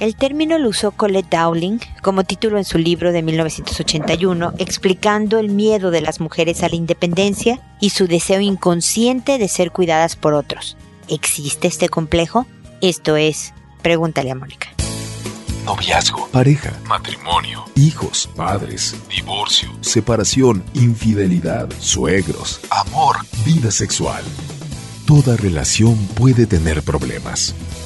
El término lo usó Colette Dowling como título en su libro de 1981, explicando el miedo de las mujeres a la independencia y su deseo inconsciente de ser cuidadas por otros. ¿Existe este complejo? Esto es, pregúntale a Mónica. Noviazgo, pareja, matrimonio, hijos, padres, divorcio, separación, infidelidad, suegros, amor, vida sexual. Toda relación puede tener problemas,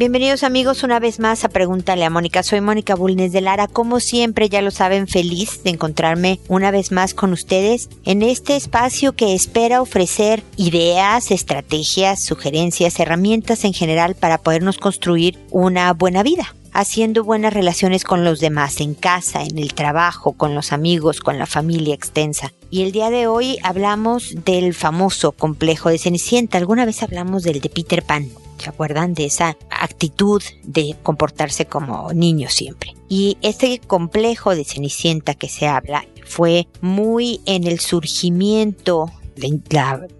Bienvenidos amigos una vez más a Pregúntale a Mónica. Soy Mónica Bulnes de Lara. Como siempre, ya lo saben, feliz de encontrarme una vez más con ustedes en este espacio que espera ofrecer ideas, estrategias, sugerencias, herramientas en general para podernos construir una buena vida haciendo buenas relaciones con los demás, en casa, en el trabajo, con los amigos, con la familia extensa. Y el día de hoy hablamos del famoso complejo de Cenicienta. Alguna vez hablamos del de Peter Pan. ¿Se acuerdan de esa actitud de comportarse como niño siempre? Y este complejo de Cenicienta que se habla fue muy en el surgimiento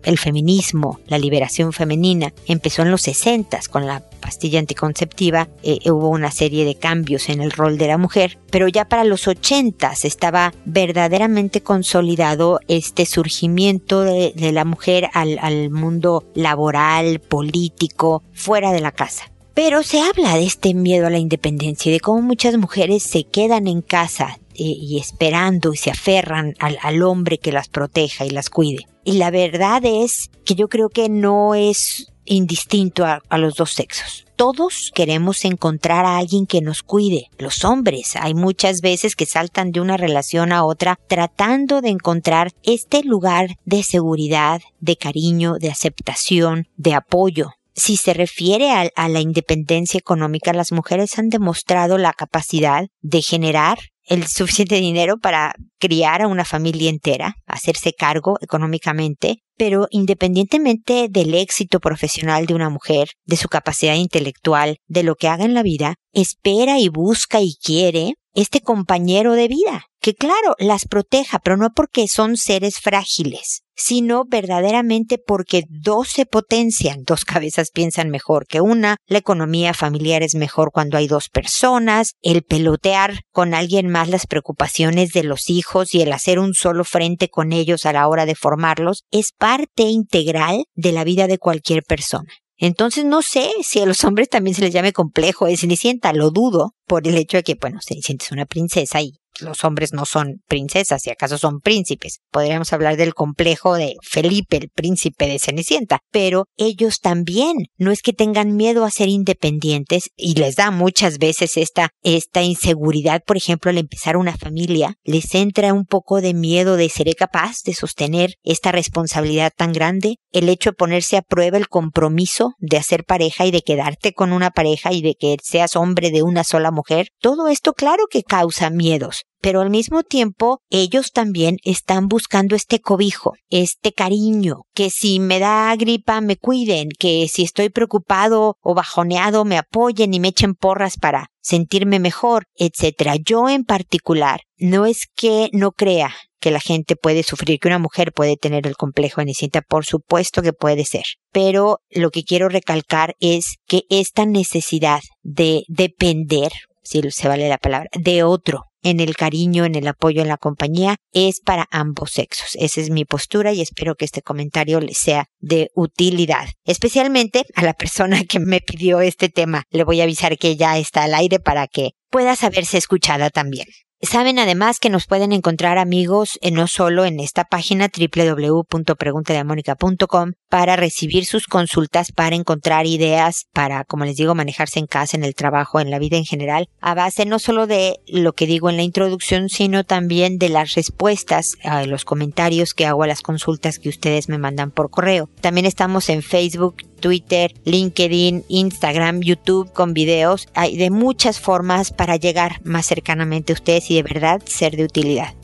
el feminismo, la liberación femenina, empezó en los 60 con la pastilla anticonceptiva, eh, hubo una serie de cambios en el rol de la mujer, pero ya para los 80 estaba verdaderamente consolidado este surgimiento de, la mujer al, mundo laboral, político, fuera de la casa. Pero se habla de este miedo a la independencia y de cómo muchas mujeres se quedan en casa eh, y esperando y se aferran al, hombre que las proteja y las cuide. Y la verdad es que yo creo que no es indistinto a, los dos sexos. Todos queremos encontrar a alguien que nos cuide. Los hombres hay muchas veces que saltan de una relación a otra tratando de encontrar este lugar de seguridad, de cariño, de aceptación, de apoyo. Si se refiere a, la independencia económica, las mujeres han demostrado la capacidad de generar el suficiente dinero para criar a una familia entera, hacerse cargo económicamente, pero independientemente del éxito profesional de una mujer, de su capacidad intelectual, de lo que haga en la vida, espera y busca y quiere este compañero de vida, que claro, las proteja, pero no porque son seres frágiles, sino verdaderamente porque dos se potencian, dos cabezas piensan mejor que una, la economía familiar es mejor cuando hay dos personas, el pelotear con alguien más las preocupaciones de los hijos y el hacer un solo frente con ellos a la hora de formarlos es parte integral de la vida de cualquier persona. Entonces no sé si a los hombres también se les llame complejo de Cenicienta, lo dudo por el hecho de que, bueno, Cenicienta es una princesa y los hombres no son princesas, si acaso son príncipes. Podríamos hablar del complejo de Felipe, el príncipe de Cenicienta, pero ellos también. No es que tengan miedo a ser independientes y les da muchas veces esta, esta inseguridad, por ejemplo, al empezar una familia, les entra un poco de miedo de seré capaz de sostener esta responsabilidad tan grande, el hecho de ponerse a prueba el compromiso de hacer pareja y de quedarte con una pareja y de que seas hombre de una sola mujer, todo esto claro que causa miedos pero al mismo tiempo ellos también están buscando este cobijo, este cariño, que si me da gripa me cuiden, que si estoy preocupado o bajoneado me apoyen y me echen porras para sentirme mejor, etcétera. Yo en particular no es que no crea que la gente puede sufrir, que una mujer puede tener el complejo de por supuesto que puede ser. Pero lo que quiero recalcar es que esta necesidad de depender, si se vale la palabra, de otro en el cariño, en el apoyo, en la compañía, es para ambos sexos. Esa es mi postura y espero que este comentario le sea de utilidad. Especialmente a la persona que me pidió este tema. Le voy a avisar que ya está al aire para que pueda saberse escuchada también. Saben además que nos pueden encontrar amigos no solo en esta página www.preguntadeamónica.com para recibir sus consultas, para encontrar ideas, para, como les digo, manejarse en casa, en el trabajo, en la vida en general, a base no solo de lo que digo en la introducción, sino también de las respuestas a los comentarios que hago a las consultas que ustedes me mandan por correo. También estamos en Facebook, Twitter, LinkedIn, Instagram, YouTube con videos. Hay de muchas formas para llegar más cercanamente a ustedes y de verdad ser de utilidad.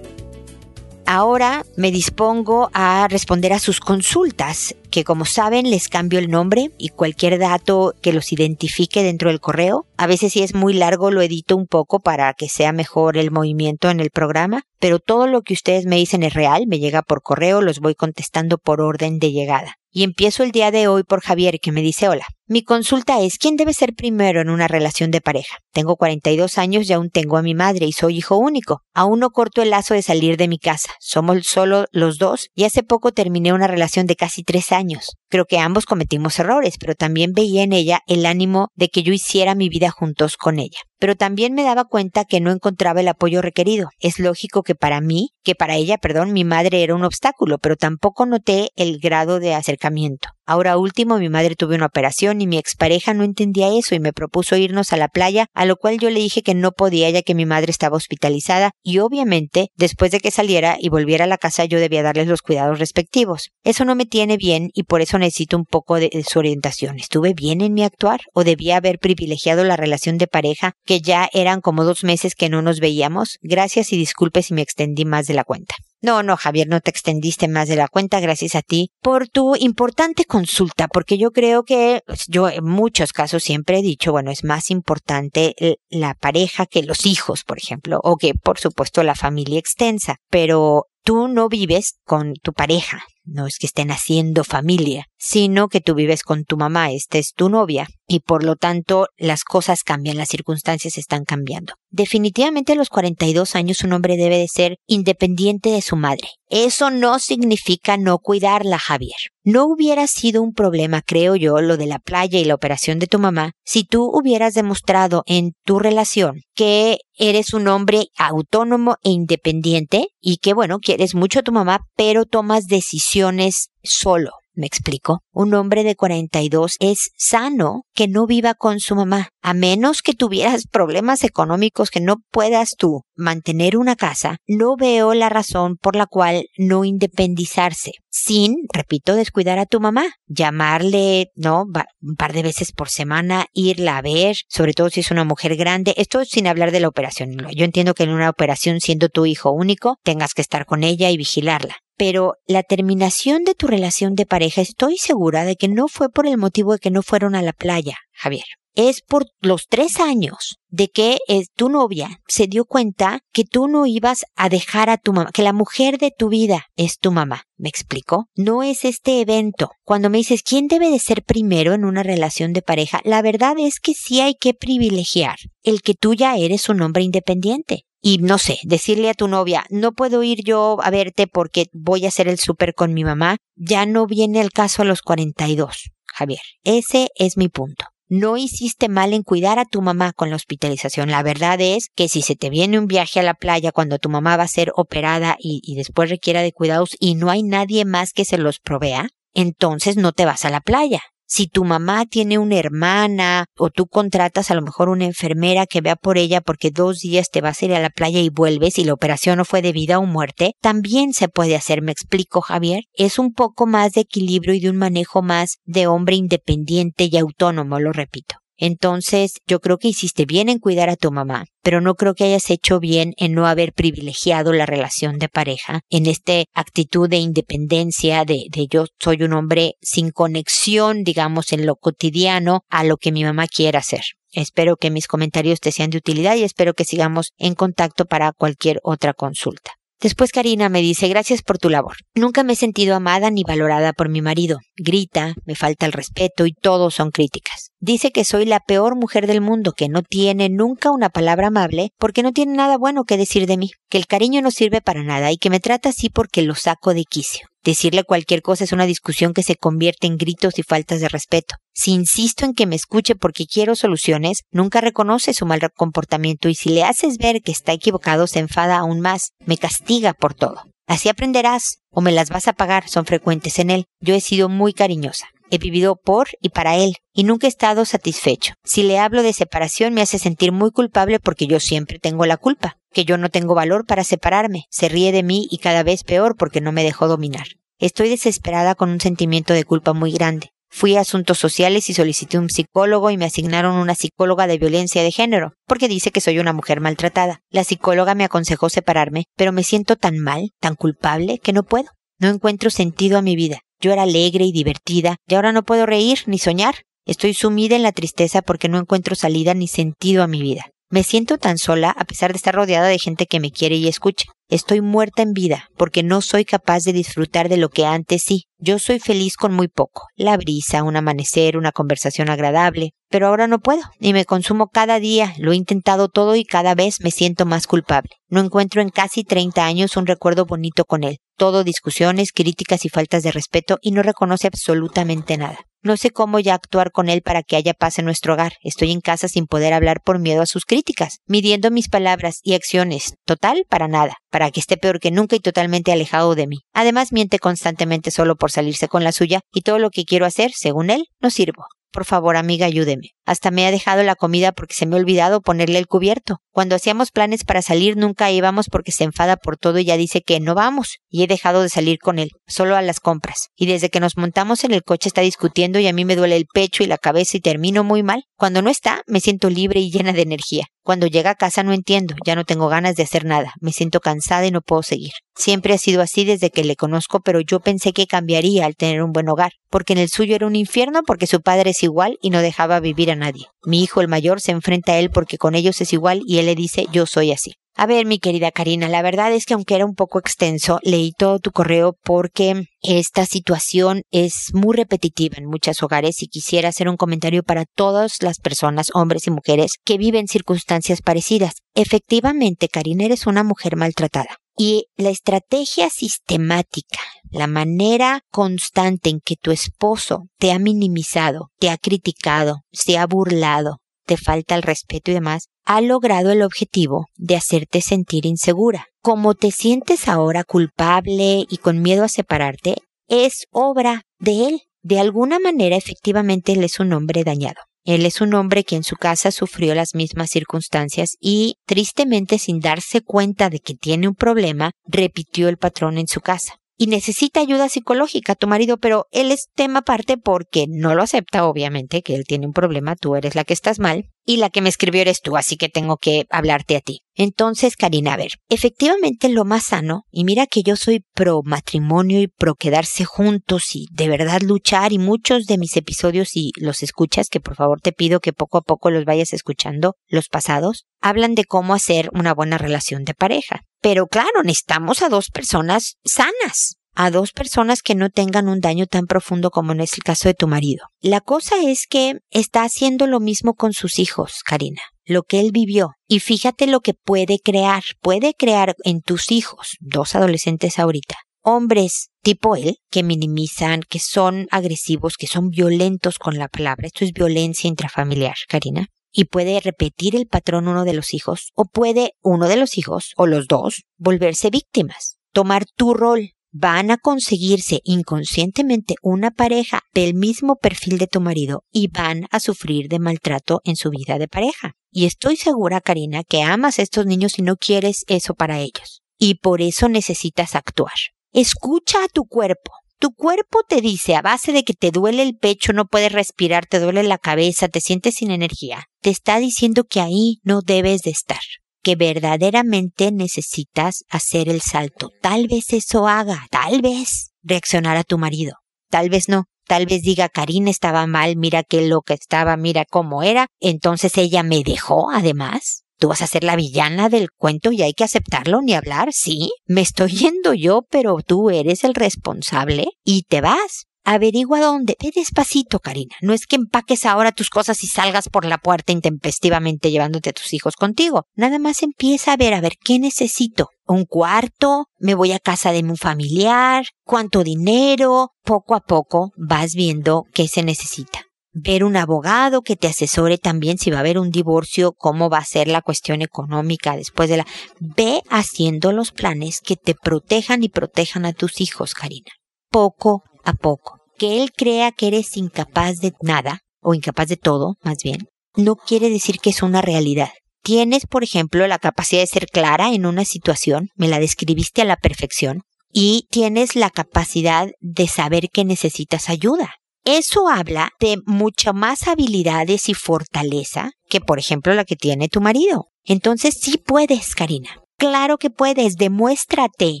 Ahora me dispongo a responder a sus consultas, que como saben les cambio el nombre y cualquier dato que los identifique dentro del correo. A veces si es muy largo lo edito un poco para que sea mejor el movimiento en el programa, pero todo lo que ustedes me dicen es real, me llega por correo, los voy contestando por orden de llegada. Y empiezo el día de hoy por Javier que me dice hola. Mi consulta es ¿quién debe ser primero en una relación de pareja? Tengo 42 años y aún tengo a mi madre y soy hijo único. Aún no corto el lazo de salir de mi casa. Somos solo los dos y hace poco terminé una relación de casi tres años. Creo que ambos cometimos errores, pero también veía en ella el ánimo de que yo hiciera mi vida juntos con ella. Pero también me daba cuenta que no encontraba el apoyo requerido. Es lógico que para mí, que para ella, perdón, mi madre era un obstáculo, pero tampoco noté el grado de acercamiento. Ahora último, mi madre tuvo una operación y mi expareja no entendía eso y me propuso irnos a la playa, a lo cual yo le dije que no podía ya que mi madre estaba hospitalizada y obviamente después de que saliera y volviera a la casa yo debía darles los cuidados respectivos. Eso no me tiene bien y por eso necesito un poco de, su orientación. ¿Estuve bien en mi actuar o debía haber privilegiado la relación de pareja que ya eran como dos meses que no nos veíamos? Gracias y disculpe si me extendí más de la cuenta. No, no, Javier, no te extendiste más de la cuenta, gracias a ti por tu importante consulta, porque yo creo que pues, yo en muchos casos siempre he dicho, bueno, es más importante la pareja que los hijos, por ejemplo, o que por supuesto la familia extensa, pero tú no vives con tu pareja, no es que estén haciendo familia, sino que tú vives con tu mamá, esta es tu novia, y por lo tanto las cosas cambian, las circunstancias están cambiando. Definitivamente a los 42 años un hombre debe de ser independiente de su madre. Eso no significa no cuidarla, Javier. No hubiera sido un problema, creo yo, lo de la playa y la operación de tu mamá, si tú hubieras demostrado en tu relación que eres un hombre autónomo e independiente y que, bueno, quieres mucho a tu mamá, pero tomas decisiones solo. ¿Me explico? Un hombre de 42 es sano que no viva con su mamá, a menos que tuvieras problemas económicos que no puedas tú mantener una casa, no veo la razón por la cual no independizarse, sin, repito, descuidar a tu mamá, llamarle, ¿no? Un par de veces por semana, irla a ver, sobre todo si es una mujer grande, esto sin hablar de la operación. Yo entiendo que en una operación, siendo tu hijo único, tengas que estar con ella y vigilarla pero la terminación de tu relación de pareja estoy segura de que no fue por el motivo de que no fueron a la playa, Javier. Es por los tres años de que eh, tu novia se dio cuenta que tú no ibas a dejar a tu mamá, que la mujer de tu vida es tu mamá. ¿Me explico? No es este evento. Cuando me dices quién debe de ser primero en una relación de pareja, la verdad es que sí hay que privilegiar el que tú ya eres un hombre independiente y no sé, decirle a tu novia, no puedo ir yo a verte porque voy a hacer el súper con mi mamá, ya no viene el caso a los 42, Javier. Ese es mi punto. No hiciste mal en cuidar a tu mamá con la hospitalización. La verdad es que si se te viene un viaje a la playa cuando tu mamá va a ser operada y, y después requiera de cuidados y no hay nadie más que se los provea, entonces no te vas a la playa. Si tu mamá tiene una hermana o tú contratas a lo mejor una enfermera que vea por ella porque dos días te vas a ir a la playa y vuelves y la operación no fue de vida o muerte, también se puede hacer, me explico Javier. Es un poco más de equilibrio y de un manejo más de hombre independiente y autónomo, lo repito. Entonces, yo creo que hiciste bien en cuidar a tu mamá, pero no creo que hayas hecho bien en no haber privilegiado la relación de pareja, en esta actitud de independencia, de, de yo soy un hombre sin conexión, digamos, en lo cotidiano a lo que mi mamá quiera hacer. Espero que mis comentarios te sean de utilidad y espero que sigamos en contacto para cualquier otra consulta. Después Karina me dice, gracias por tu labor. Nunca me he sentido amada ni valorada por mi marido. Grita, me falta el respeto y todo son críticas. Dice que soy la peor mujer del mundo, que no tiene nunca una palabra amable porque no tiene nada bueno que decir de mí, que el cariño no sirve para nada y que me trata así porque lo saco de quicio. Decirle cualquier cosa es una discusión que se convierte en gritos y faltas de respeto. Si insisto en que me escuche porque quiero soluciones, nunca reconoce su mal comportamiento y si le haces ver que está equivocado se enfada aún más, me castiga por todo. Así aprenderás o me las vas a pagar, son frecuentes en él. Yo he sido muy cariñosa. He vivido por y para él y nunca he estado satisfecho. Si le hablo de separación me hace sentir muy culpable porque yo siempre tengo la culpa que yo no tengo valor para separarme, se ríe de mí y cada vez peor porque no me dejó dominar. Estoy desesperada con un sentimiento de culpa muy grande. Fui a asuntos sociales y solicité un psicólogo y me asignaron una psicóloga de violencia de género, porque dice que soy una mujer maltratada. La psicóloga me aconsejó separarme, pero me siento tan mal, tan culpable, que no puedo. No encuentro sentido a mi vida. Yo era alegre y divertida, y ahora no puedo reír ni soñar. Estoy sumida en la tristeza porque no encuentro salida ni sentido a mi vida. Me siento tan sola a pesar de estar rodeada de gente que me quiere y escucha. Estoy muerta en vida porque no soy capaz de disfrutar de lo que antes sí. Yo soy feliz con muy poco. La brisa, un amanecer, una conversación agradable. Pero ahora no puedo y me consumo cada día. Lo he intentado todo y cada vez me siento más culpable. No encuentro en casi 30 años un recuerdo bonito con él. Todo discusiones, críticas y faltas de respeto y no reconoce absolutamente nada. No sé cómo ya actuar con él para que haya paz en nuestro hogar. Estoy en casa sin poder hablar por miedo a sus críticas, midiendo mis palabras y acciones. Total, para nada, para que esté peor que nunca y totalmente alejado de mí. Además, miente constantemente solo por salirse con la suya y todo lo que quiero hacer, según él, no sirvo. Por favor, amiga, ayúdeme. Hasta me ha dejado la comida porque se me ha olvidado ponerle el cubierto. Cuando hacíamos planes para salir nunca íbamos porque se enfada por todo y ya dice que no vamos. Y he dejado de salir con él, solo a las compras. Y desde que nos montamos en el coche está discutiendo y a mí me duele el pecho y la cabeza y termino muy mal. Cuando no está, me siento libre y llena de energía. Cuando llega a casa no entiendo, ya no tengo ganas de hacer nada, me siento cansada y no puedo seguir. Siempre ha sido así desde que le conozco, pero yo pensé que cambiaría al tener un buen hogar, porque en el suyo era un infierno porque su padre es igual y no dejaba vivir a nadie. Mi hijo el mayor se enfrenta a él porque con ellos es igual y él le dice yo soy así. A ver, mi querida Karina, la verdad es que aunque era un poco extenso, leí todo tu correo porque esta situación es muy repetitiva en muchos hogares y quisiera hacer un comentario para todas las personas, hombres y mujeres, que viven circunstancias parecidas. Efectivamente, Karina, eres una mujer maltratada. Y la estrategia sistemática, la manera constante en que tu esposo te ha minimizado, te ha criticado, se ha burlado, te falta el respeto y demás, ha logrado el objetivo de hacerte sentir insegura. Como te sientes ahora culpable y con miedo a separarte, es obra de él. De alguna manera, efectivamente, él es un hombre dañado. Él es un hombre que en su casa sufrió las mismas circunstancias y, tristemente, sin darse cuenta de que tiene un problema, repitió el patrón en su casa y necesita ayuda psicológica tu marido, pero él es tema aparte porque no lo acepta, obviamente, que él tiene un problema, tú eres la que estás mal, y la que me escribió eres tú, así que tengo que hablarte a ti. Entonces, Karina, a ver, efectivamente lo más sano, y mira que yo soy pro matrimonio y pro quedarse juntos y de verdad luchar, y muchos de mis episodios, si los escuchas, que por favor te pido que poco a poco los vayas escuchando, los pasados, hablan de cómo hacer una buena relación de pareja. Pero claro, necesitamos a dos personas sanas, a dos personas que no tengan un daño tan profundo como en es el caso de tu marido. La cosa es que está haciendo lo mismo con sus hijos, Karina, lo que él vivió. Y fíjate lo que puede crear. Puede crear en tus hijos, dos adolescentes ahorita, hombres tipo él, que minimizan, que son agresivos, que son violentos con la palabra. Esto es violencia intrafamiliar, Karina. Y puede repetir el patrón uno de los hijos, o puede uno de los hijos, o los dos, volverse víctimas, tomar tu rol van a conseguirse inconscientemente una pareja del mismo perfil de tu marido y van a sufrir de maltrato en su vida de pareja. Y estoy segura, Karina, que amas a estos niños y no quieres eso para ellos. Y por eso necesitas actuar. Escucha a tu cuerpo. Tu cuerpo te dice, a base de que te duele el pecho, no puedes respirar, te duele la cabeza, te sientes sin energía, te está diciendo que ahí no debes de estar que verdaderamente necesitas hacer el salto. Tal vez eso haga, tal vez reaccionar a tu marido, tal vez no. Tal vez diga, Karina estaba mal, mira qué lo que estaba, mira cómo era. Entonces ella me dejó, además. Tú vas a ser la villana del cuento y hay que aceptarlo ni hablar, sí. Me estoy yendo yo, pero tú eres el responsable y te vas. Averigua dónde. Ve despacito, Karina. No es que empaques ahora tus cosas y salgas por la puerta intempestivamente llevándote a tus hijos contigo. Nada más empieza a ver, a ver, ¿qué necesito? ¿Un cuarto? ¿Me voy a casa de un familiar? ¿Cuánto dinero? Poco a poco vas viendo qué se necesita. Ver un abogado que te asesore también si va a haber un divorcio, cómo va a ser la cuestión económica después de la... Ve haciendo los planes que te protejan y protejan a tus hijos, Karina. Poco a poco. Que él crea que eres incapaz de nada, o incapaz de todo, más bien, no quiere decir que es una realidad. Tienes, por ejemplo, la capacidad de ser clara en una situación, me la describiste a la perfección, y tienes la capacidad de saber que necesitas ayuda. Eso habla de mucha más habilidades y fortaleza que, por ejemplo, la que tiene tu marido. Entonces sí puedes, Karina. Claro que puedes. Demuéstrate.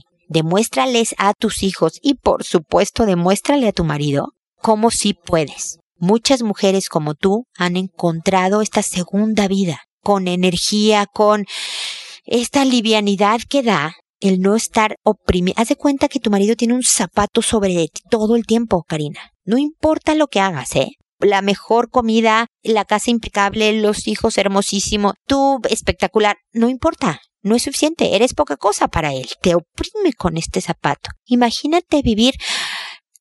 Demuéstrales a tus hijos y, por supuesto, demuéstrale a tu marido cómo sí puedes. Muchas mujeres como tú han encontrado esta segunda vida con energía, con esta livianidad que da el no estar oprimido. Haz de cuenta que tu marido tiene un zapato sobre ti todo el tiempo, Karina. No importa lo que hagas, ¿eh? La mejor comida, la casa impecable, los hijos hermosísimos, tú espectacular, no importa. No es suficiente, eres poca cosa para él. Te oprime con este zapato. Imagínate vivir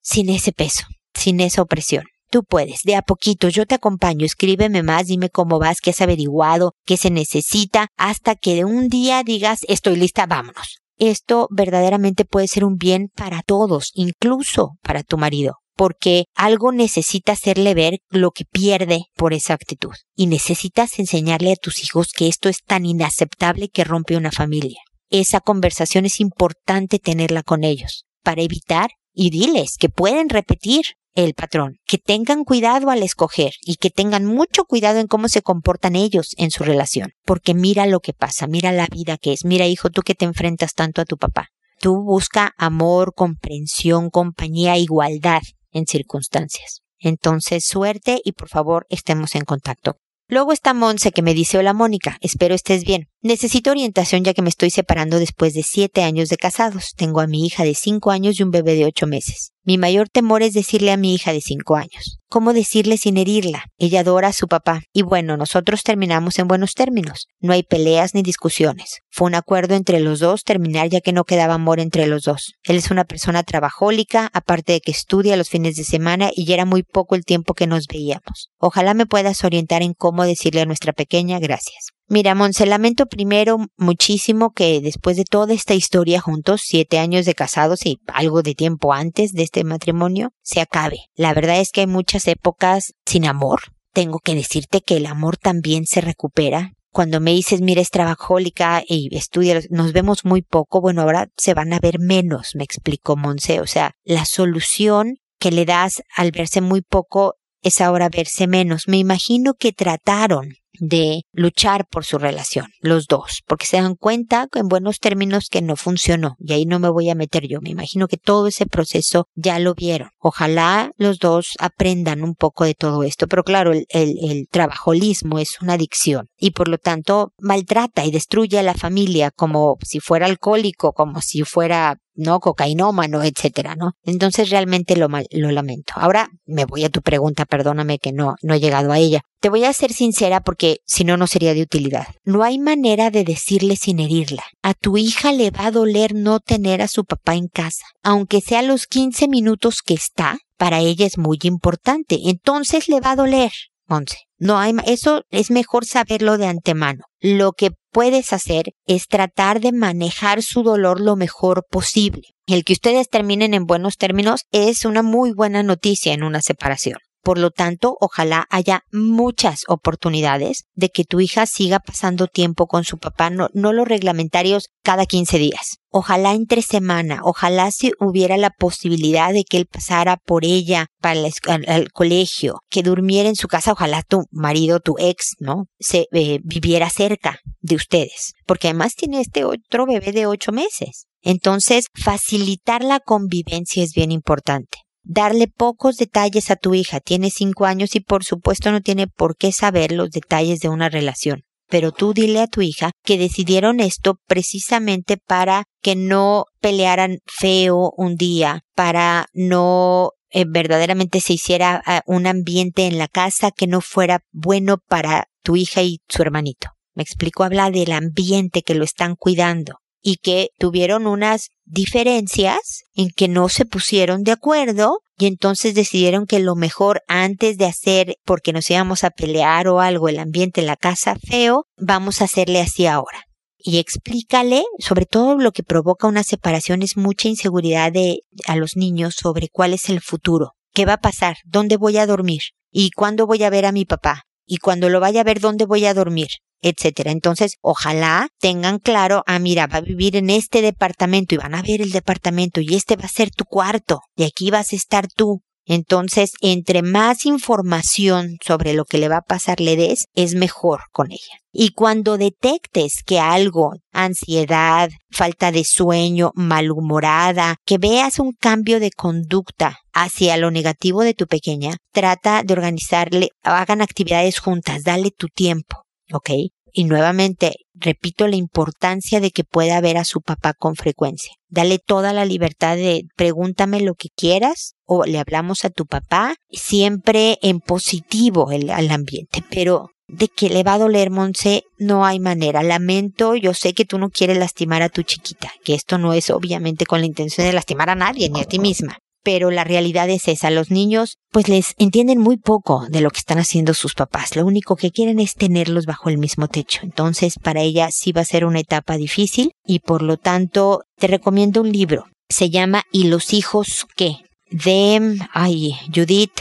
sin ese peso, sin esa opresión. Tú puedes, de a poquito, yo te acompaño, escríbeme más, dime cómo vas, qué has averiguado, qué se necesita, hasta que de un día digas, estoy lista, vámonos esto verdaderamente puede ser un bien para todos, incluso para tu marido, porque algo necesita hacerle ver lo que pierde por esa actitud. Y necesitas enseñarle a tus hijos que esto es tan inaceptable que rompe una familia. Esa conversación es importante tenerla con ellos, para evitar y diles que pueden repetir el patrón, que tengan cuidado al escoger y que tengan mucho cuidado en cómo se comportan ellos en su relación, porque mira lo que pasa, mira la vida que es, mira hijo, tú que te enfrentas tanto a tu papá. Tú busca amor, comprensión, compañía, igualdad en circunstancias. Entonces, suerte y por favor estemos en contacto. Luego está Monse que me dice, hola Mónica, espero estés bien. Necesito orientación ya que me estoy separando después de siete años de casados. Tengo a mi hija de cinco años y un bebé de ocho meses. Mi mayor temor es decirle a mi hija de cinco años. ¿Cómo decirle sin herirla? Ella adora a su papá. Y bueno, nosotros terminamos en buenos términos. No hay peleas ni discusiones. Fue un acuerdo entre los dos terminar ya que no quedaba amor entre los dos. Él es una persona trabajólica, aparte de que estudia los fines de semana y ya era muy poco el tiempo que nos veíamos. Ojalá me puedas orientar en cómo decirle a nuestra pequeña gracias. Mira, Monse, lamento primero muchísimo que después de toda esta historia juntos, siete años de casados y algo de tiempo antes de este matrimonio, se acabe. La verdad es que hay muchas épocas sin amor. Tengo que decirte que el amor también se recupera. Cuando me dices, mira, es trabajólica y estudia, nos vemos muy poco, bueno, ahora se van a ver menos, me explicó Monse. O sea, la solución que le das al verse muy poco es ahora verse menos. Me imagino que trataron de luchar por su relación, los dos, porque se dan cuenta en buenos términos que no funcionó y ahí no me voy a meter yo. Me imagino que todo ese proceso ya lo vieron. Ojalá los dos aprendan un poco de todo esto, pero claro, el, el, trabajolismo es una adicción y por lo tanto maltrata y destruye a la familia como si fuera alcohólico, como si fuera ¿no? Cocainómano, etcétera, ¿no? Entonces realmente lo, lo lamento. Ahora me voy a tu pregunta, perdóname que no, no he llegado a ella. Te voy a ser sincera porque si no, no sería de utilidad. No hay manera de decirle sin herirla. A tu hija le va a doler no tener a su papá en casa, aunque sea los 15 minutos que está, para ella es muy importante. Entonces le va a doler. Once. No hay, eso es mejor saberlo de antemano. Lo que puedes hacer es tratar de manejar su dolor lo mejor posible. El que ustedes terminen en buenos términos es una muy buena noticia en una separación. Por lo tanto, ojalá haya muchas oportunidades de que tu hija siga pasando tiempo con su papá, no, los reglamentarios cada 15 días. Ojalá entre semana, ojalá si hubiera la posibilidad de que él pasara por ella para el, colegio, que durmiera en su casa, ojalá tu marido, tu ex, ¿no? Se eh, viviera cerca de ustedes, porque además tiene este otro bebé de ocho meses. Entonces, facilitar la convivencia es bien importante darle pocos detalles a tu hija. Tiene cinco años y por supuesto no tiene por qué saber los detalles de una relación. Pero tú dile a tu hija que decidieron esto precisamente para que no pelearan feo un día, para no eh, verdaderamente se hiciera ah, un ambiente en la casa que no fuera bueno para tu hija y su hermanito. Me explico, habla del ambiente que lo están cuidando y que tuvieron unas diferencias en que no se pusieron de acuerdo y entonces decidieron que lo mejor antes de hacer porque nos íbamos a pelear o algo el ambiente en la casa feo, vamos a hacerle así ahora. Y explícale, sobre todo lo que provoca una separación es mucha inseguridad de a los niños sobre cuál es el futuro, qué va a pasar, dónde voy a dormir y cuándo voy a ver a mi papá y cuando lo vaya a ver dónde voy a dormir etcétera. Entonces, ojalá tengan claro, ah, mira, va a vivir en este departamento y van a ver el departamento y este va a ser tu cuarto y aquí vas a estar tú. Entonces, entre más información sobre lo que le va a pasar le des, es mejor con ella. Y cuando detectes que algo, ansiedad, falta de sueño, malhumorada, que veas un cambio de conducta hacia lo negativo de tu pequeña, trata de organizarle, hagan actividades juntas, dale tu tiempo, ¿ok? Y nuevamente, repito la importancia de que pueda ver a su papá con frecuencia. Dale toda la libertad de pregúntame lo que quieras o le hablamos a tu papá, siempre en positivo el, al ambiente, pero de que le va a doler, Monse, no hay manera. Lamento, yo sé que tú no quieres lastimar a tu chiquita, que esto no es obviamente con la intención de lastimar a nadie, ni a ti misma pero la realidad es esa. Los niños pues les entienden muy poco de lo que están haciendo sus papás. Lo único que quieren es tenerlos bajo el mismo techo. Entonces para ella sí va a ser una etapa difícil y por lo tanto te recomiendo un libro. Se llama ¿Y los hijos qué? de, ay, Judith,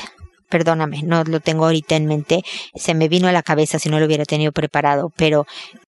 perdóname, no lo tengo ahorita en mente, se me vino a la cabeza si no lo hubiera tenido preparado, pero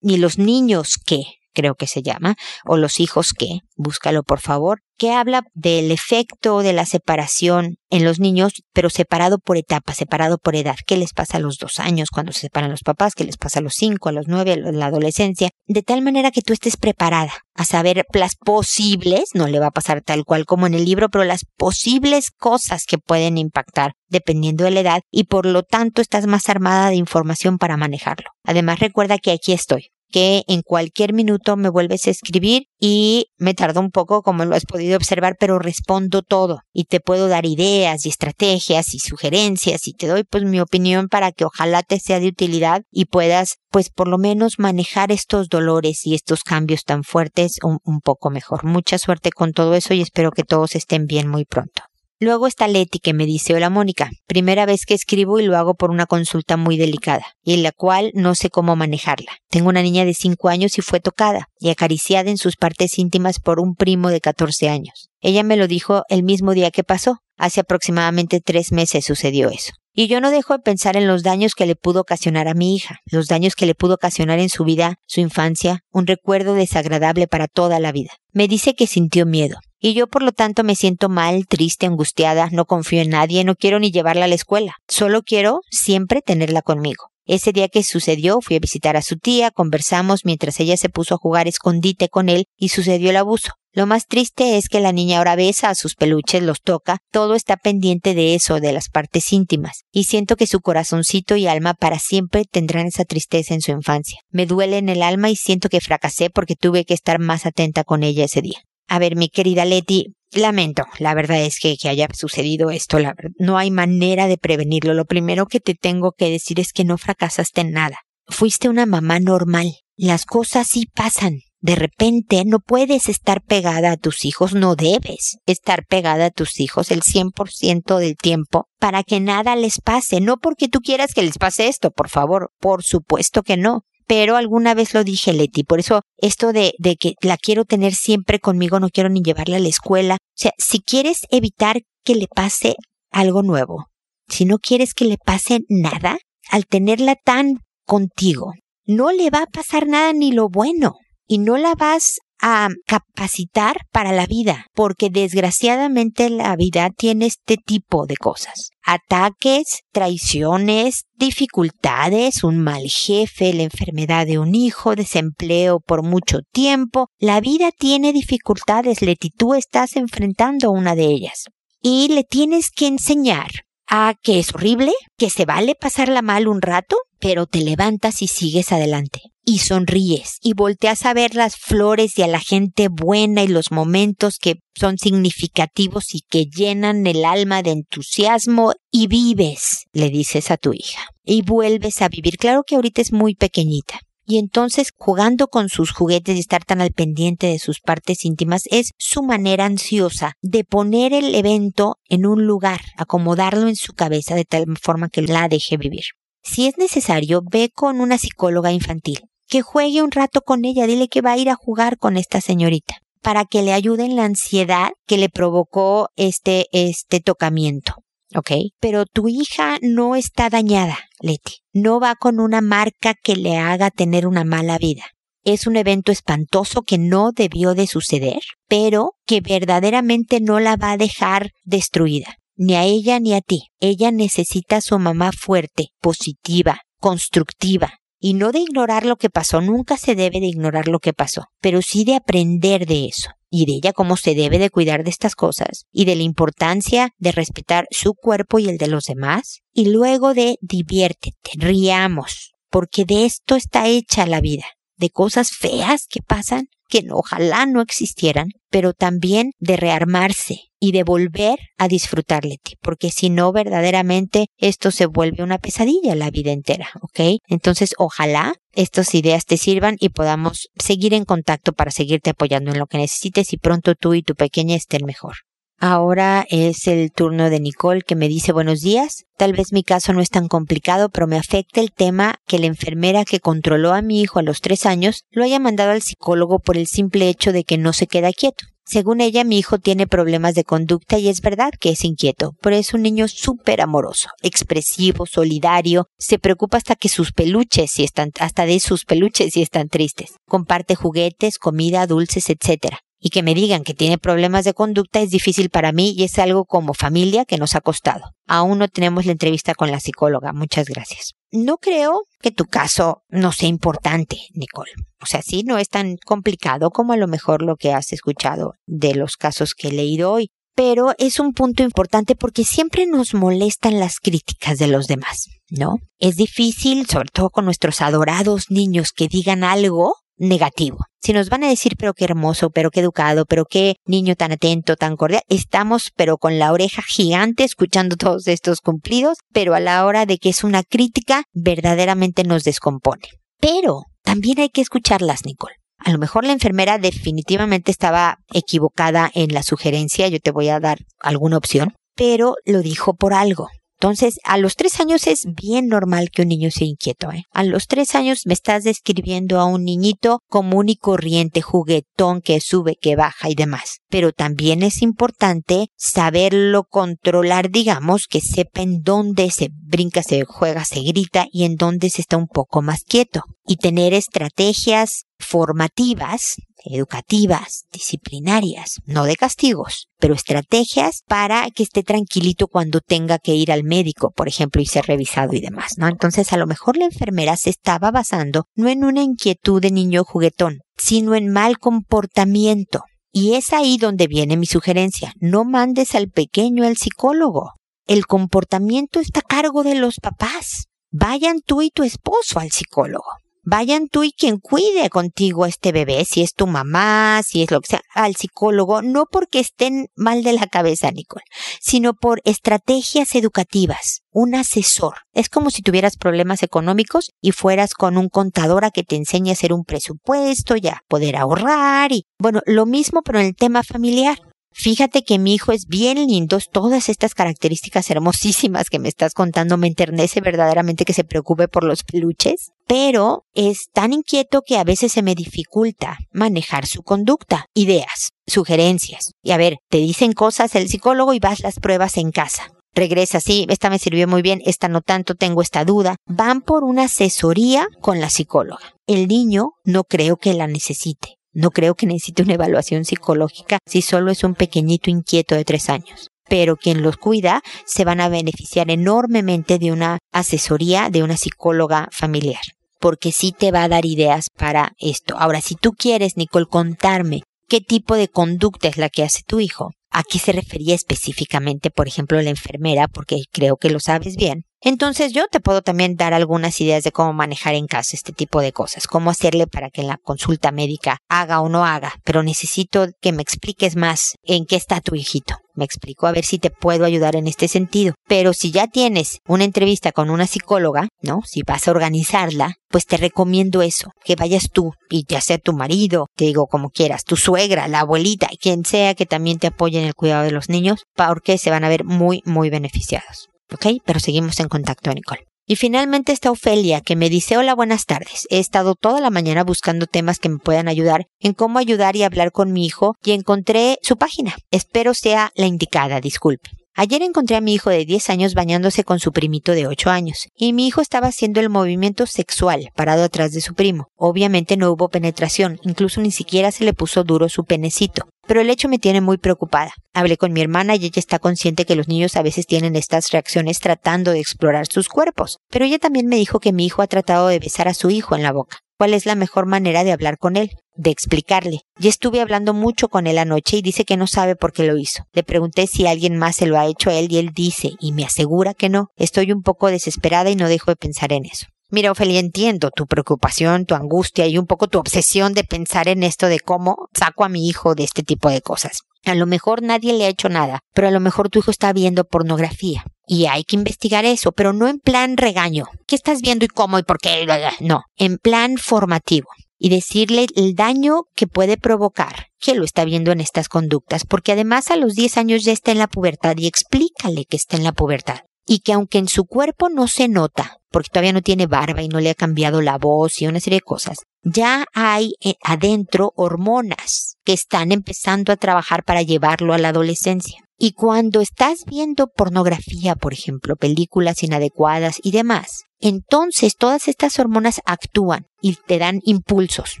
¿y los niños qué? Creo que se llama, o Los hijos que, búscalo por favor, que habla del efecto de la separación en los niños, pero separado por etapa, separado por edad. ¿Qué les pasa a los dos años cuando se separan los papás? ¿Qué les pasa a los cinco, a los nueve, a la adolescencia? De tal manera que tú estés preparada a saber las posibles, no le va a pasar tal cual como en el libro, pero las posibles cosas que pueden impactar dependiendo de la edad y por lo tanto estás más armada de información para manejarlo. Además recuerda que aquí estoy que en cualquier minuto me vuelves a escribir y me tardo un poco, como lo has podido observar, pero respondo todo y te puedo dar ideas y estrategias y sugerencias y te doy pues mi opinión para que ojalá te sea de utilidad y puedas pues por lo menos manejar estos dolores y estos cambios tan fuertes un, un poco mejor. Mucha suerte con todo eso y espero que todos estén bien muy pronto. Luego está Leti que me dice, hola Mónica, primera vez que escribo y lo hago por una consulta muy delicada, y en la cual no sé cómo manejarla. Tengo una niña de 5 años y fue tocada y acariciada en sus partes íntimas por un primo de 14 años. Ella me lo dijo el mismo día que pasó. Hace aproximadamente tres meses sucedió eso. Y yo no dejo de pensar en los daños que le pudo ocasionar a mi hija, los daños que le pudo ocasionar en su vida, su infancia, un recuerdo desagradable para toda la vida. Me dice que sintió miedo, y yo por lo tanto me siento mal, triste, angustiada, no confío en nadie, no quiero ni llevarla a la escuela, solo quiero siempre tenerla conmigo. Ese día que sucedió, fui a visitar a su tía, conversamos mientras ella se puso a jugar escondite con él y sucedió el abuso. Lo más triste es que la niña ahora besa a sus peluches, los toca, todo está pendiente de eso, de las partes íntimas, y siento que su corazoncito y alma para siempre tendrán esa tristeza en su infancia. Me duele en el alma y siento que fracasé porque tuve que estar más atenta con ella ese día. A ver, mi querida Leti, lamento, la verdad es que, que haya sucedido esto, no hay manera de prevenirlo. Lo primero que te tengo que decir es que no fracasaste en nada. Fuiste una mamá normal. Las cosas sí pasan. De repente no puedes estar pegada a tus hijos, no debes estar pegada a tus hijos el 100% del tiempo para que nada les pase, no porque tú quieras que les pase esto, por favor, por supuesto que no. Pero alguna vez lo dije, Leti, por eso esto de, de que la quiero tener siempre conmigo, no quiero ni llevarla a la escuela. O sea, si quieres evitar que le pase algo nuevo, si no quieres que le pase nada, al tenerla tan contigo, no le va a pasar nada ni lo bueno y no la vas a capacitar para la vida, porque desgraciadamente la vida tiene este tipo de cosas. Ataques, traiciones, dificultades, un mal jefe, la enfermedad de un hijo, desempleo por mucho tiempo. La vida tiene dificultades, Leti, tú estás enfrentando una de ellas. Y le tienes que enseñar a que es horrible, que se vale pasarla mal un rato, pero te levantas y sigues adelante y sonríes y volteas a ver las flores y a la gente buena y los momentos que son significativos y que llenan el alma de entusiasmo y vives, le dices a tu hija, y vuelves a vivir. Claro que ahorita es muy pequeñita. Y entonces jugando con sus juguetes y estar tan al pendiente de sus partes íntimas es su manera ansiosa de poner el evento en un lugar, acomodarlo en su cabeza de tal forma que la deje vivir. Si es necesario, ve con una psicóloga infantil que juegue un rato con ella, dile que va a ir a jugar con esta señorita para que le ayude en la ansiedad que le provocó este, este tocamiento. ¿ok? Pero tu hija no está dañada, Leti. No va con una marca que le haga tener una mala vida. Es un evento espantoso que no debió de suceder, pero que verdaderamente no la va a dejar destruida. ni a ella ni a ti. Ella necesita a su mamá fuerte, positiva, constructiva, y no de ignorar lo que pasó, nunca se debe de ignorar lo que pasó, pero sí de aprender de eso y de ella cómo se debe de cuidar de estas cosas y de la importancia de respetar su cuerpo y el de los demás y luego de diviértete, riamos, porque de esto está hecha la vida, de cosas feas que pasan que ojalá no existieran, pero también de rearmarse y de volver a disfrutarle, porque si no, verdaderamente esto se vuelve una pesadilla la vida entera, ¿ok? Entonces, ojalá estas ideas te sirvan y podamos seguir en contacto para seguirte apoyando en lo que necesites y pronto tú y tu pequeña estén mejor. Ahora es el turno de Nicole que me dice buenos días. Tal vez mi caso no es tan complicado, pero me afecta el tema que la enfermera que controló a mi hijo a los tres años lo haya mandado al psicólogo por el simple hecho de que no se queda quieto. Según ella, mi hijo tiene problemas de conducta y es verdad que es inquieto, pero es un niño súper amoroso, expresivo, solidario, se preocupa hasta que sus peluches si están, hasta de sus peluches si están tristes. Comparte juguetes, comida, dulces, etc y que me digan que tiene problemas de conducta es difícil para mí y es algo como familia que nos ha costado. Aún no tenemos la entrevista con la psicóloga. Muchas gracias. No creo que tu caso no sea importante, Nicole. O sea, sí, no es tan complicado como a lo mejor lo que has escuchado de los casos que he leído hoy. Pero es un punto importante porque siempre nos molestan las críticas de los demás, ¿no? Es difícil, sobre todo con nuestros adorados niños, que digan algo negativo. Si nos van a decir, pero qué hermoso, pero qué educado, pero qué niño tan atento, tan cordial, estamos pero con la oreja gigante escuchando todos estos cumplidos, pero a la hora de que es una crítica, verdaderamente nos descompone. Pero también hay que escucharlas, Nicole. A lo mejor la enfermera definitivamente estaba equivocada en la sugerencia, yo te voy a dar alguna opción, pero lo dijo por algo. Entonces, a los tres años es bien normal que un niño sea inquieto. ¿eh? A los tres años me estás describiendo a un niñito común y corriente, juguetón, que sube, que baja y demás. Pero también es importante saberlo controlar, digamos, que sepa en dónde se brinca, se juega, se grita y en dónde se está un poco más quieto. Y tener estrategias formativas educativas, disciplinarias, no de castigos, pero estrategias para que esté tranquilito cuando tenga que ir al médico, por ejemplo, y ser revisado y demás, ¿no? Entonces, a lo mejor la enfermera se estaba basando no en una inquietud de niño juguetón, sino en mal comportamiento. Y es ahí donde viene mi sugerencia. No mandes al pequeño al psicólogo. El comportamiento está a cargo de los papás. Vayan tú y tu esposo al psicólogo vayan tú y quien cuide contigo a este bebé, si es tu mamá, si es lo que sea, al psicólogo, no porque estén mal de la cabeza, Nicole, sino por estrategias educativas, un asesor. Es como si tuvieras problemas económicos y fueras con un contador a que te enseñe a hacer un presupuesto, ya poder ahorrar y, bueno, lo mismo pero en el tema familiar. Fíjate que mi hijo es bien lindo, todas estas características hermosísimas que me estás contando me enternece verdaderamente que se preocupe por los peluches, pero es tan inquieto que a veces se me dificulta manejar su conducta, ideas, sugerencias. Y a ver, te dicen cosas el psicólogo y vas las pruebas en casa. Regresa, sí, esta me sirvió muy bien, esta no tanto, tengo esta duda. Van por una asesoría con la psicóloga. El niño no creo que la necesite. No creo que necesite una evaluación psicológica si solo es un pequeñito inquieto de tres años. Pero quien los cuida se van a beneficiar enormemente de una asesoría de una psicóloga familiar. Porque sí te va a dar ideas para esto. Ahora, si tú quieres, Nicole, contarme qué tipo de conducta es la que hace tu hijo, a qué se refería específicamente, por ejemplo, la enfermera, porque creo que lo sabes bien, entonces yo te puedo también dar algunas ideas de cómo manejar en casa este tipo de cosas, cómo hacerle para que en la consulta médica haga o no haga, pero necesito que me expliques más en qué está tu hijito. Me explico a ver si te puedo ayudar en este sentido. Pero si ya tienes una entrevista con una psicóloga, ¿no? Si vas a organizarla, pues te recomiendo eso, que vayas tú y ya sea tu marido, te digo como quieras, tu suegra, la abuelita, quien sea que también te apoye en el cuidado de los niños, porque se van a ver muy, muy beneficiados. ¿Ok? Pero seguimos en contacto, Nicole. Y finalmente está Ofelia, que me dice, hola, buenas tardes. He estado toda la mañana buscando temas que me puedan ayudar en cómo ayudar y hablar con mi hijo y encontré su página. Espero sea la indicada, disculpe. Ayer encontré a mi hijo de 10 años bañándose con su primito de 8 años, y mi hijo estaba haciendo el movimiento sexual parado atrás de su primo. Obviamente no hubo penetración, incluso ni siquiera se le puso duro su penecito. Pero el hecho me tiene muy preocupada. Hablé con mi hermana y ella está consciente que los niños a veces tienen estas reacciones tratando de explorar sus cuerpos. Pero ella también me dijo que mi hijo ha tratado de besar a su hijo en la boca. ¿Cuál es la mejor manera de hablar con él? De explicarle. Ya estuve hablando mucho con él anoche y dice que no sabe por qué lo hizo. Le pregunté si alguien más se lo ha hecho a él y él dice y me asegura que no. Estoy un poco desesperada y no dejo de pensar en eso. Mira, Ofelia, entiendo tu preocupación, tu angustia y un poco tu obsesión de pensar en esto de cómo saco a mi hijo de este tipo de cosas. A lo mejor nadie le ha hecho nada, pero a lo mejor tu hijo está viendo pornografía. Y hay que investigar eso, pero no en plan regaño. ¿Qué estás viendo y cómo y por qué? No, en plan formativo. Y decirle el daño que puede provocar que lo está viendo en estas conductas, porque además a los 10 años ya está en la pubertad y explícale que está en la pubertad. Y que aunque en su cuerpo no se nota, porque todavía no tiene barba y no le ha cambiado la voz y una serie de cosas, ya hay eh, adentro hormonas que están empezando a trabajar para llevarlo a la adolescencia. Y cuando estás viendo pornografía, por ejemplo, películas inadecuadas y demás, entonces todas estas hormonas actúan y te dan impulsos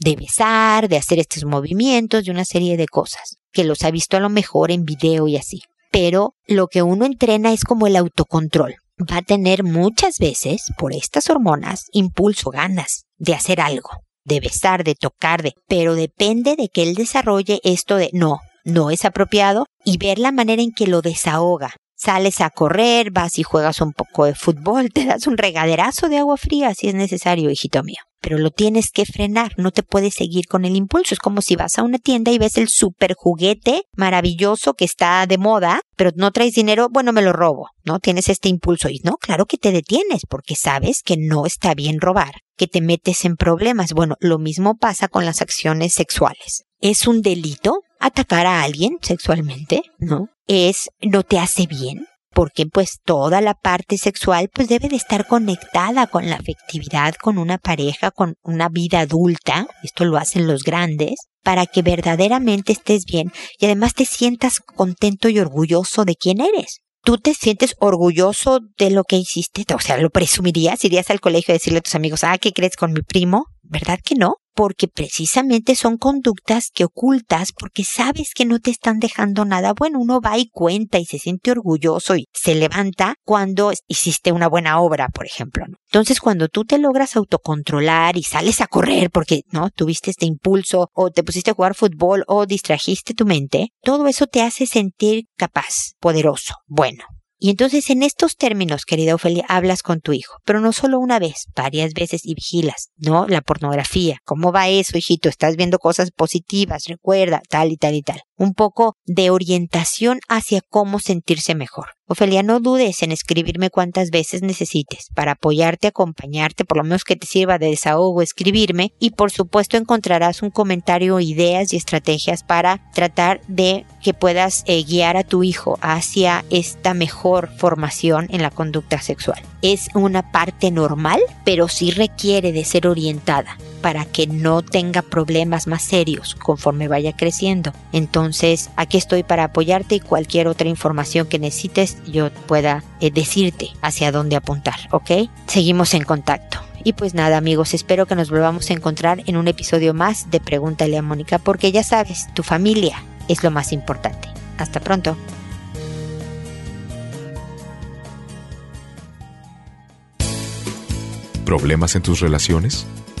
de besar, de hacer estos movimientos, de una serie de cosas, que los ha visto a lo mejor en video y así. Pero lo que uno entrena es como el autocontrol. Va a tener muchas veces, por estas hormonas, impulso, ganas de hacer algo, de besar, de tocar, de... Pero depende de que él desarrolle esto de no, no es apropiado y ver la manera en que lo desahoga. Sales a correr, vas y juegas un poco de fútbol, te das un regaderazo de agua fría si es necesario, hijito mío. Pero lo tienes que frenar, no te puedes seguir con el impulso. Es como si vas a una tienda y ves el super juguete maravilloso que está de moda, pero no traes dinero, bueno, me lo robo, ¿no? Tienes este impulso y no, claro que te detienes porque sabes que no está bien robar, que te metes en problemas. Bueno, lo mismo pasa con las acciones sexuales. ¿Es un delito? Atacar a alguien sexualmente, ¿no? Es, no te hace bien, porque pues toda la parte sexual pues debe de estar conectada con la afectividad, con una pareja, con una vida adulta, esto lo hacen los grandes, para que verdaderamente estés bien y además te sientas contento y orgulloso de quién eres. Tú te sientes orgulloso de lo que hiciste, o sea, lo presumirías, irías al colegio a decirle a tus amigos, ah, ¿qué crees con mi primo? ¿Verdad que no? Porque precisamente son conductas que ocultas porque sabes que no te están dejando nada bueno. Uno va y cuenta y se siente orgulloso y se levanta cuando hiciste una buena obra, por ejemplo. Entonces, cuando tú te logras autocontrolar y sales a correr porque no tuviste este impulso o te pusiste a jugar fútbol o distrajiste tu mente, todo eso te hace sentir capaz, poderoso, bueno. Y entonces en estos términos, querida Ofelia, hablas con tu hijo, pero no solo una vez, varias veces y vigilas, ¿no? La pornografía. ¿Cómo va eso, hijito? Estás viendo cosas positivas, recuerda, tal y tal y tal un poco de orientación hacia cómo sentirse mejor. Ofelia, no dudes en escribirme cuantas veces necesites para apoyarte, acompañarte, por lo menos que te sirva de desahogo escribirme y por supuesto encontrarás un comentario, ideas y estrategias para tratar de que puedas eh, guiar a tu hijo hacia esta mejor formación en la conducta sexual. Es una parte normal, pero sí requiere de ser orientada para que no tenga problemas más serios conforme vaya creciendo. Entonces, aquí estoy para apoyarte y cualquier otra información que necesites yo pueda eh, decirte hacia dónde apuntar, ¿ok? Seguimos en contacto. Y pues nada amigos, espero que nos volvamos a encontrar en un episodio más de Pregúntale a Mónica, porque ya sabes, tu familia es lo más importante. Hasta pronto. ¿Problemas en tus relaciones?